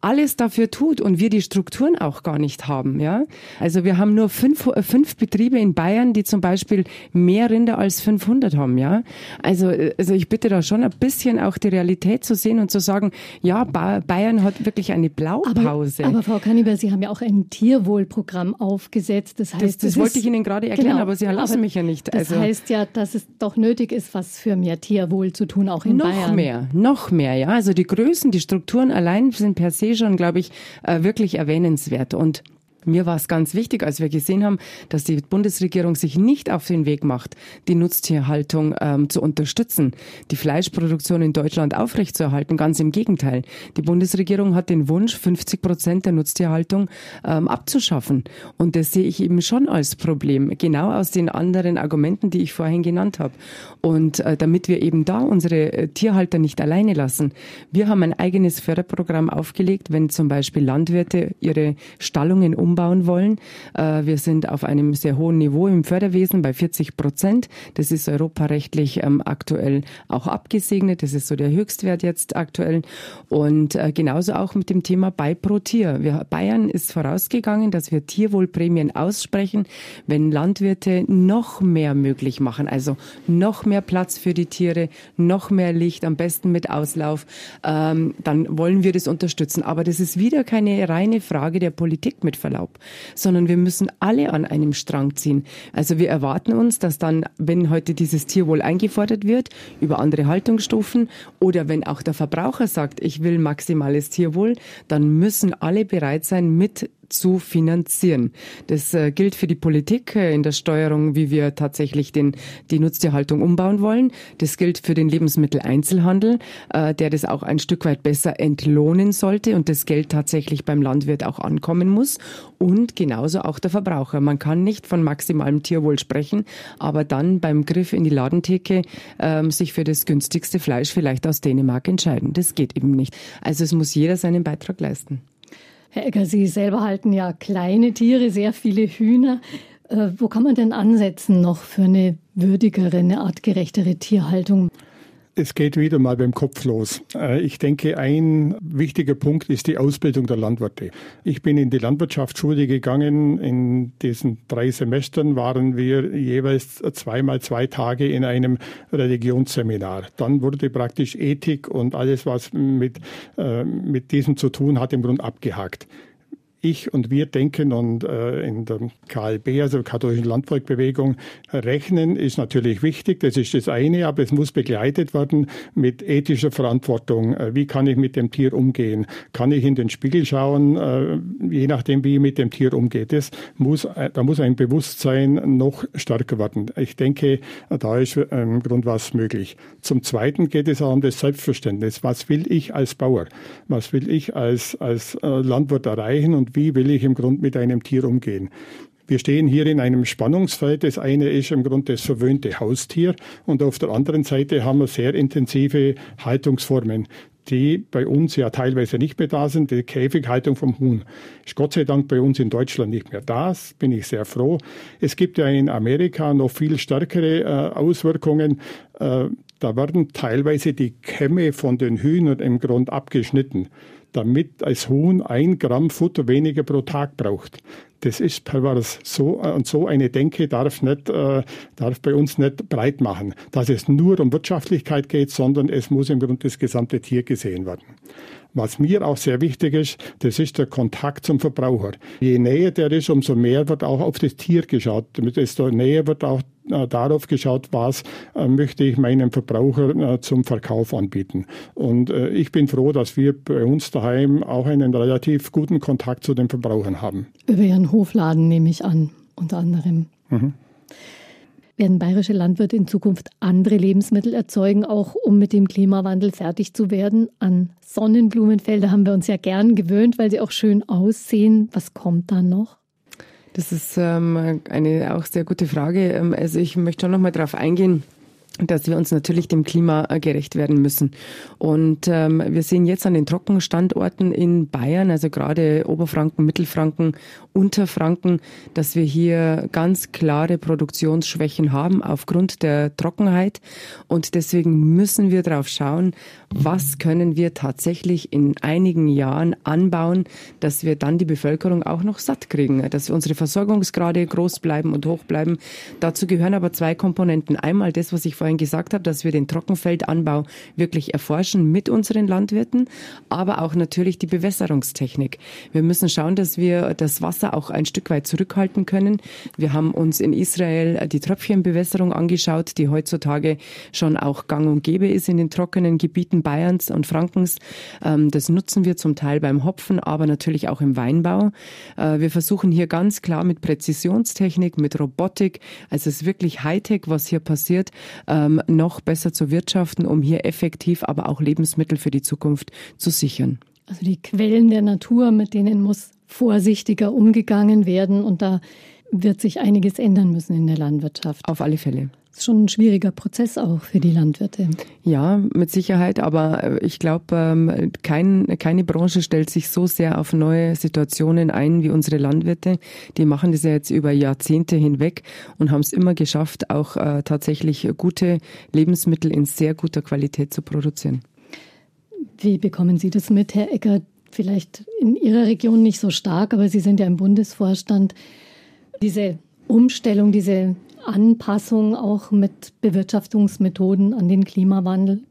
alles dafür tut und wir die Strukturen auch gar nicht haben. Ja? Also wir haben nur fünf, fünf Betriebe in Bayern, die zum Beispiel mehr Rinder als 500 haben. Ja? Also, also ich bitte da schon ein bisschen auch die Realität zu sehen und zu sagen, ja, Bayern hat wirklich eine Blaupause. Aber, aber Frau Kanniber, Sie haben ja auch ein Tierwohlprogramm aufgesetzt. Das heißt, das, das wollte ist, ich Ihnen gerade erklären, genau, aber Sie lassen mich ja nicht. Das also, heißt ja, dass es doch nötig ist, was für mehr Tierwohl zu tun, auch in noch Bayern. Noch mehr, noch mehr. Ja, also die Größen, die Strukturen allein sind per se schon, glaube ich, äh, wirklich erwähnenswert. Und mir war es ganz wichtig, als wir gesehen haben, dass die Bundesregierung sich nicht auf den Weg macht, die Nutztierhaltung ähm, zu unterstützen, die Fleischproduktion in Deutschland aufrechtzuerhalten. Ganz im Gegenteil. Die Bundesregierung hat den Wunsch, 50 Prozent der Nutztierhaltung ähm, abzuschaffen. Und das sehe ich eben schon als Problem, genau aus den anderen Argumenten, die ich vorhin genannt habe. Und äh, damit wir eben da unsere äh, Tierhalter nicht alleine lassen. Wir haben ein eigenes Förderprogramm aufgelegt, wenn zum Beispiel Landwirte ihre Stallungen um umbauen wollen. Äh, wir sind auf einem sehr hohen Niveau im Förderwesen bei 40 Prozent. Das ist europarechtlich ähm, aktuell auch abgesegnet. Das ist so der Höchstwert jetzt aktuell. Und äh, genauso auch mit dem Thema bei pro Tier. Wir, Bayern ist vorausgegangen, dass wir Tierwohlprämien aussprechen, wenn Landwirte noch mehr möglich machen. Also noch mehr Platz für die Tiere, noch mehr Licht, am besten mit Auslauf. Ähm, dann wollen wir das unterstützen. Aber das ist wieder keine reine Frage der Politik mit Verlauf. Urlaub, sondern wir müssen alle an einem Strang ziehen. Also wir erwarten uns, dass dann, wenn heute dieses Tierwohl eingefordert wird, über andere Haltungsstufen oder wenn auch der Verbraucher sagt, ich will maximales Tierwohl, dann müssen alle bereit sein, mit zu finanzieren. Das äh, gilt für die Politik äh, in der Steuerung, wie wir tatsächlich den, die Nutztierhaltung umbauen wollen. Das gilt für den Lebensmitteleinzelhandel, äh, der das auch ein Stück weit besser entlohnen sollte und das Geld tatsächlich beim Landwirt auch ankommen muss. Und genauso auch der Verbraucher. Man kann nicht von maximalem Tierwohl sprechen, aber dann beim Griff in die Ladentheke ähm, sich für das günstigste Fleisch vielleicht aus Dänemark entscheiden. Das geht eben nicht. Also es muss jeder seinen Beitrag leisten. Herr Egger, Sie selber halten ja kleine Tiere, sehr viele Hühner. Äh, wo kann man denn ansetzen noch für eine würdigere, eine artgerechtere Tierhaltung? Es geht wieder mal beim Kopf los. Äh, ich denke, ein wichtiger Punkt ist die Ausbildung der Landwirte. Ich bin in die Landwirtschaftsschule gegangen. In diesen drei Semestern waren wir jeweils zweimal zwei Tage in einem Religionsseminar. Dann wurde praktisch Ethik und alles, was mit, äh, mit diesem zu tun hat, im Grunde abgehakt ich und wir denken und äh, in der KLB, also katholischen Landvolkbewegung, rechnen ist natürlich wichtig, das ist das eine, aber es muss begleitet werden mit ethischer Verantwortung. Äh, wie kann ich mit dem Tier umgehen? Kann ich in den Spiegel schauen, äh, je nachdem, wie ich mit dem Tier umgehe? Das muss, äh, da muss ein Bewusstsein noch stärker werden. Ich denke, da ist im Grund was möglich. Zum Zweiten geht es auch um das Selbstverständnis. Was will ich als Bauer? Was will ich als, als äh, Landwirt erreichen und wie will ich im Grunde mit einem Tier umgehen. Wir stehen hier in einem Spannungsfeld. Das eine ist im Grunde das verwöhnte Haustier und auf der anderen Seite haben wir sehr intensive Haltungsformen die bei uns ja teilweise nicht mehr da sind. Die Käfighaltung vom Huhn ist Gott sei Dank bei uns in Deutschland nicht mehr da. Bin ich sehr froh. Es gibt ja in Amerika noch viel stärkere äh, Auswirkungen. Äh, da werden teilweise die Kämme von den Hühnern im Grund abgeschnitten damit das Huhn ein Gramm Futter weniger pro Tag braucht. Das ist pervers. So, äh, und so eine Denke darf, nicht, äh, darf bei uns nicht breit machen, dass es nur um Wirtschaftlichkeit geht, sondern es muss im Grunde das gesamte Tier gesehen werden. Was mir auch sehr wichtig ist, das ist der Kontakt zum Verbraucher. Je näher der ist, umso mehr wird auch auf das Tier geschaut. Desto näher wird auch darauf geschaut, was äh, möchte ich meinem Verbraucher äh, zum Verkauf anbieten. Und ich bin froh, dass wir bei uns daheim auch einen relativ guten Kontakt zu den Verbrauchern haben. Über Ihren Hofladen nehme ich an, unter anderem. Mhm. Werden bayerische Landwirte in Zukunft andere Lebensmittel erzeugen, auch um mit dem Klimawandel fertig zu werden? An Sonnenblumenfelder haben wir uns ja gern gewöhnt, weil sie auch schön aussehen. Was kommt da noch? Das ist ähm, eine auch sehr gute Frage. Ähm, also ich möchte schon noch mal darauf eingehen dass wir uns natürlich dem Klima äh, gerecht werden müssen. Und ähm, wir sehen jetzt an den Trockenstandorten in Bayern, also gerade Oberfranken, Mittelfranken, Unterfranken, dass wir hier ganz klare Produktionsschwächen haben aufgrund der Trockenheit. Und deswegen müssen wir darauf schauen, was können wir tatsächlich in einigen Jahren anbauen, dass wir dann die Bevölkerung auch noch satt kriegen, dass wir unsere Versorgungsgrade groß bleiben und hoch bleiben. Dazu gehören aber zwei Komponenten. Einmal das, was ich vorhin gesagt habe, dass wir den Trockenfeldanbau wirklich erforschen mit unseren Landwirten, aber auch natürlich die Bewässerungstechnik. Wir müssen schauen, dass wir das Wasser auch ein Stück weit zurückhalten können. Wir haben uns in Israel die Tröpfchenbewässerung angeschaut, die heutzutage schon auch gang und gäbe ist in den trockenen Gebieten Bayerns und Frankens. Ähm, das nutzen wir zum Teil beim Hopfen, aber natürlich auch im Weinbau. Äh, wir versuchen hier ganz klar mit Präzisionstechnik, mit Robotik, also es ist wirklich Hightech, was hier passiert, ähm, noch besser zu wirtschaften, um hier effektiv aber auch Lebensmittel für die Zukunft zu sichern. Also die Quellen der Natur, mit denen muss vorsichtiger umgegangen werden und da wird sich einiges ändern müssen in der Landwirtschaft. Auf alle Fälle. Das ist schon ein schwieriger Prozess auch für die Landwirte. Ja, mit Sicherheit, aber äh, ich glaube, ähm, kein, keine Branche stellt sich so sehr auf neue Situationen ein wie unsere Landwirte. Die machen das ja jetzt über Jahrzehnte hinweg und haben es immer geschafft, auch äh, tatsächlich gute Lebensmittel in sehr guter Qualität zu produzieren. Wie bekommen Sie das mit, Herr Ecker? Vielleicht in Ihrer Region nicht so stark, aber Sie sind ja im Bundesvorstand. Diese Umstellung, diese Anpassung auch mit Bewirtschaftungsmethoden an den Klimawandel?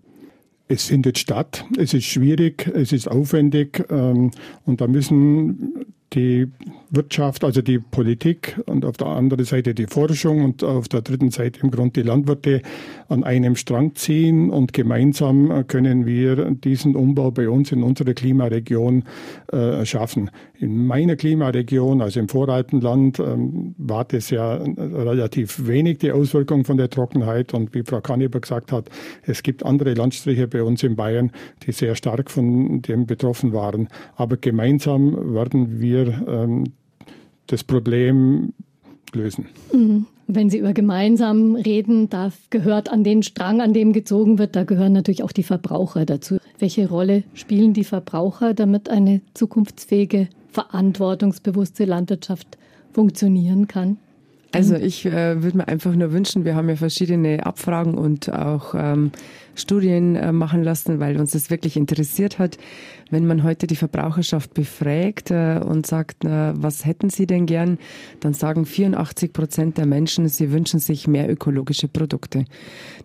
Es findet statt, es ist schwierig, es ist aufwendig ähm, und da müssen die Wirtschaft, also die Politik und auf der anderen Seite die Forschung und auf der dritten Seite im Grunde die Landwirte an einem Strang ziehen und gemeinsam können wir diesen Umbau bei uns in unserer Klimaregion äh, schaffen. In meiner Klimaregion, also im Voralpenland, ähm, war das ja relativ wenig die Auswirkung von der Trockenheit und wie Frau Kanneber gesagt hat, es gibt andere Landstriche bei uns in Bayern, die sehr stark von dem betroffen waren. Aber gemeinsam werden wir ähm, das Problem lösen. Mhm. Wenn Sie über gemeinsam reden, da gehört an den Strang, an dem gezogen wird, da gehören natürlich auch die Verbraucher dazu. Welche Rolle spielen die Verbraucher, damit eine zukunftsfähige, verantwortungsbewusste Landwirtschaft funktionieren kann? Also ich äh, würde mir einfach nur wünschen, wir haben ja verschiedene Abfragen und auch ähm, Studien äh, machen lassen, weil uns das wirklich interessiert hat. Wenn man heute die Verbraucherschaft befragt äh, und sagt, na, was hätten sie denn gern, dann sagen 84 Prozent der Menschen, sie wünschen sich mehr ökologische Produkte.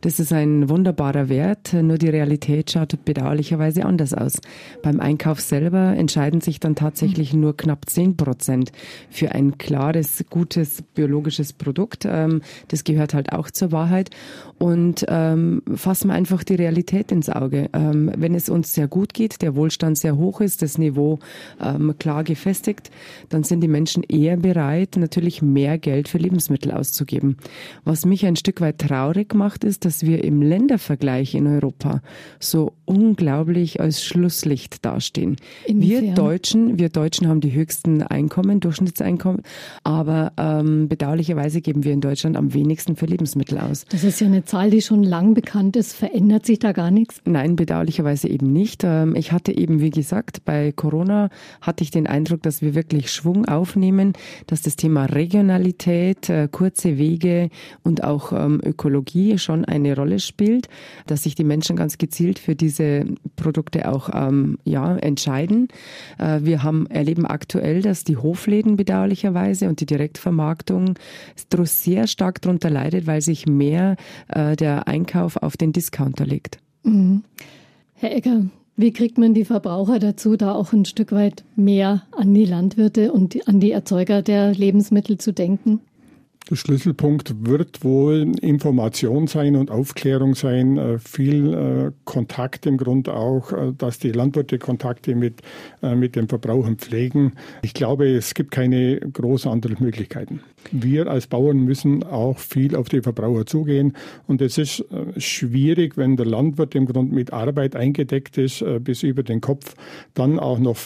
Das ist ein wunderbarer Wert, nur die Realität schaut bedauerlicherweise anders aus. Beim Einkauf selber entscheiden sich dann tatsächlich nur knapp 10 Prozent für ein klares, gutes biologisches Produkt. Ähm, das gehört halt auch zur Wahrheit. Und ähm, fassen wir einfach die Realität ins Auge. Ähm, wenn es uns sehr gut geht, der Wohlstand sehr hoch ist, das Niveau ähm, klar gefestigt, dann sind die Menschen eher bereit, natürlich mehr Geld für Lebensmittel auszugeben. Was mich ein Stück weit traurig macht, ist, dass wir im Ländervergleich in Europa so unglaublich als Schlusslicht dastehen. Inwiefern? Wir Deutschen, wir Deutschen haben die höchsten Einkommen, Durchschnittseinkommen, aber ähm, bedauerlicherweise geben wir in Deutschland am wenigsten für Lebensmittel aus. Das ist ja eine Zahl, die schon lang bekannt ist. Verändert sich da gar nichts? Nein, bedauerlicherweise eben nicht. Ähm, ich hatte eben, wie gesagt, bei Corona hatte ich den Eindruck, dass wir wirklich Schwung aufnehmen, dass das Thema Regionalität, äh, kurze Wege und auch ähm, Ökologie schon eine Rolle spielt, dass sich die Menschen ganz gezielt für diese Produkte auch ähm, ja, entscheiden. Äh, wir haben, erleben aktuell, dass die Hofläden bedauerlicherweise und die Direktvermarktung sehr stark darunter leidet, weil sich mehr äh, der Einkauf auf den Discounter legt. Mhm. Herr Egger, Wie kriegt man die Verbraucher dazu, da auch ein Stück weit mehr an die Landwirte und an die Erzeuger der Lebensmittel zu denken? Der Schlüsselpunkt wird wohl Information sein und Aufklärung sein, äh, viel äh, Kontakt im Grunde auch, äh, dass die Landwirte Kontakte mit, mit den Verbrauchern pflegen. Ich glaube, es gibt keine großen anderen Möglichkeiten. Wir als Bauern müssen auch viel auf die Verbraucher zugehen und es ist schwierig, wenn der Landwirt im Grunde mit Arbeit eingedeckt ist bis über den Kopf, dann auch noch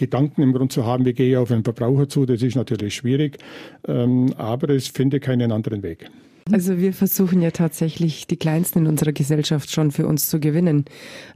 Gedanken im Grunde zu haben, wie gehe ich auf den Verbraucher zu, das ist natürlich schwierig, ähm, aber es finde keinen anderen Weg. Also wir versuchen ja tatsächlich die Kleinsten in unserer Gesellschaft schon für uns zu gewinnen.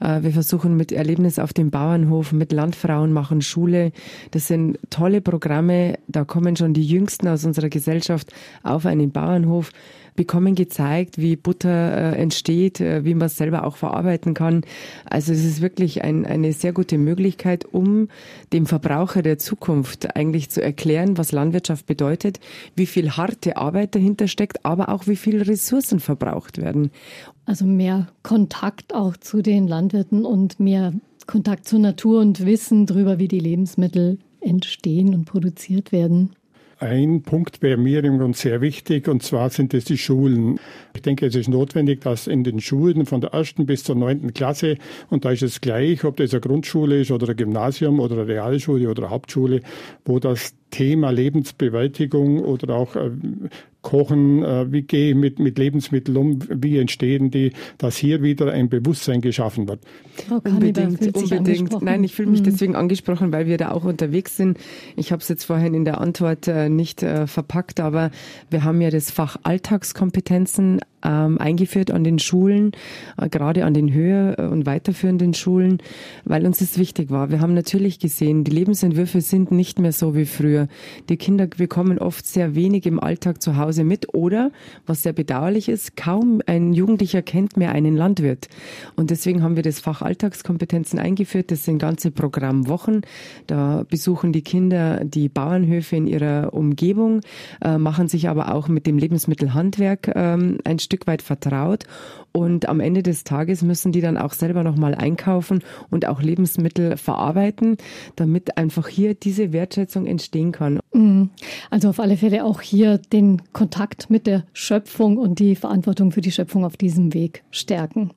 Äh, wir versuchen mit Erlebnis auf dem Bauernhof, mit Landfrauen machen Schule. Das sind tolle Programme. Da kommen schon die Jüngsten aus unserer Gesellschaft auf einen Bauernhof bekommen gezeigt, wie Butter äh, entsteht, äh, wie man es selber auch verarbeiten kann. Also es ist wirklich ein, eine sehr gute Möglichkeit, um dem Verbraucher der Zukunft eigentlich zu erklären, was Landwirtschaft bedeutet, wie viel harte Arbeit dahinter steckt, aber auch wie viel Ressourcen verbraucht werden. Also mehr Kontakt auch zu den Landwirten und mehr Kontakt zur Natur und Wissen darüber, wie die Lebensmittel entstehen und produziert werden. Ein Punkt wäre mir im Grunde sehr wichtig, und zwar sind es die Schulen. Ich denke, es ist notwendig, dass in den Schulen von der ersten bis zur neunten Klasse, und da ist es gleich, ob das eine Grundschule ist oder ein Gymnasium oder eine Realschule oder eine Hauptschule, wo das Thema Lebensbewältigung oder auch äh, Kochen, äh, wie gehe ich mit, mit Lebensmitteln um, wie entstehen die, dass hier wieder ein Bewusstsein geschaffen wird. Frau unbedingt, unbedingt. Nein, ich fühle mich mhm. deswegen angesprochen, weil wir da auch unterwegs sind. Ich habe es jetzt vorhin in der Antwort äh, nicht äh, verpackt, aber wir haben ja das Fach Alltagskompetenzen ähm, eingeführt an den Schulen, äh, gerade an den höher- und weiterführenden Schulen, weil uns das wichtig war. Wir haben natürlich gesehen, die Lebensentwürfe sind nicht mehr so wie früher. Die Kinder bekommen oft sehr wenig im Alltag zu Hause mit oder, was sehr bedauerlich ist, kaum ein Jugendlicher kennt mehr einen Landwirt. Und deswegen haben wir das Fach Alltagskompetenzen eingeführt. Das sind ganze Programmwochen. Da besuchen die Kinder die Bauernhöfe in ihrer Umgebung, äh, machen sich aber auch mit dem Lebensmittelhandwerk ähm, ein Stück weit vertraut. Und am Ende des Tages müssen die dann auch selber nochmal einkaufen und auch Lebensmittel verarbeiten, damit einfach hier diese Wertschätzung entstehen kann. Mhm. Also auf alle Fälle auch hier den Kontakt mit der Schöpfung und die Verantwortung für die Schöpfung auf diesem Weg stärken.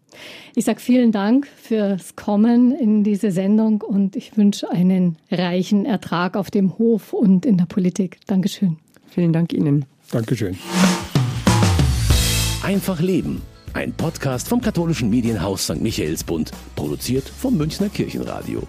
Ich sage vielen Dank fürs Kommen in diese Sendung und ich wünsche einen reichen Ertrag auf dem Hof und in der Politik. Dankeschön. Vielen Dank Ihnen. Dankeschön. Einfach leben. Ein Podcast vom katholischen Medienhaus St. Michaelsbund, produziert vom Münchner Kirchenradio.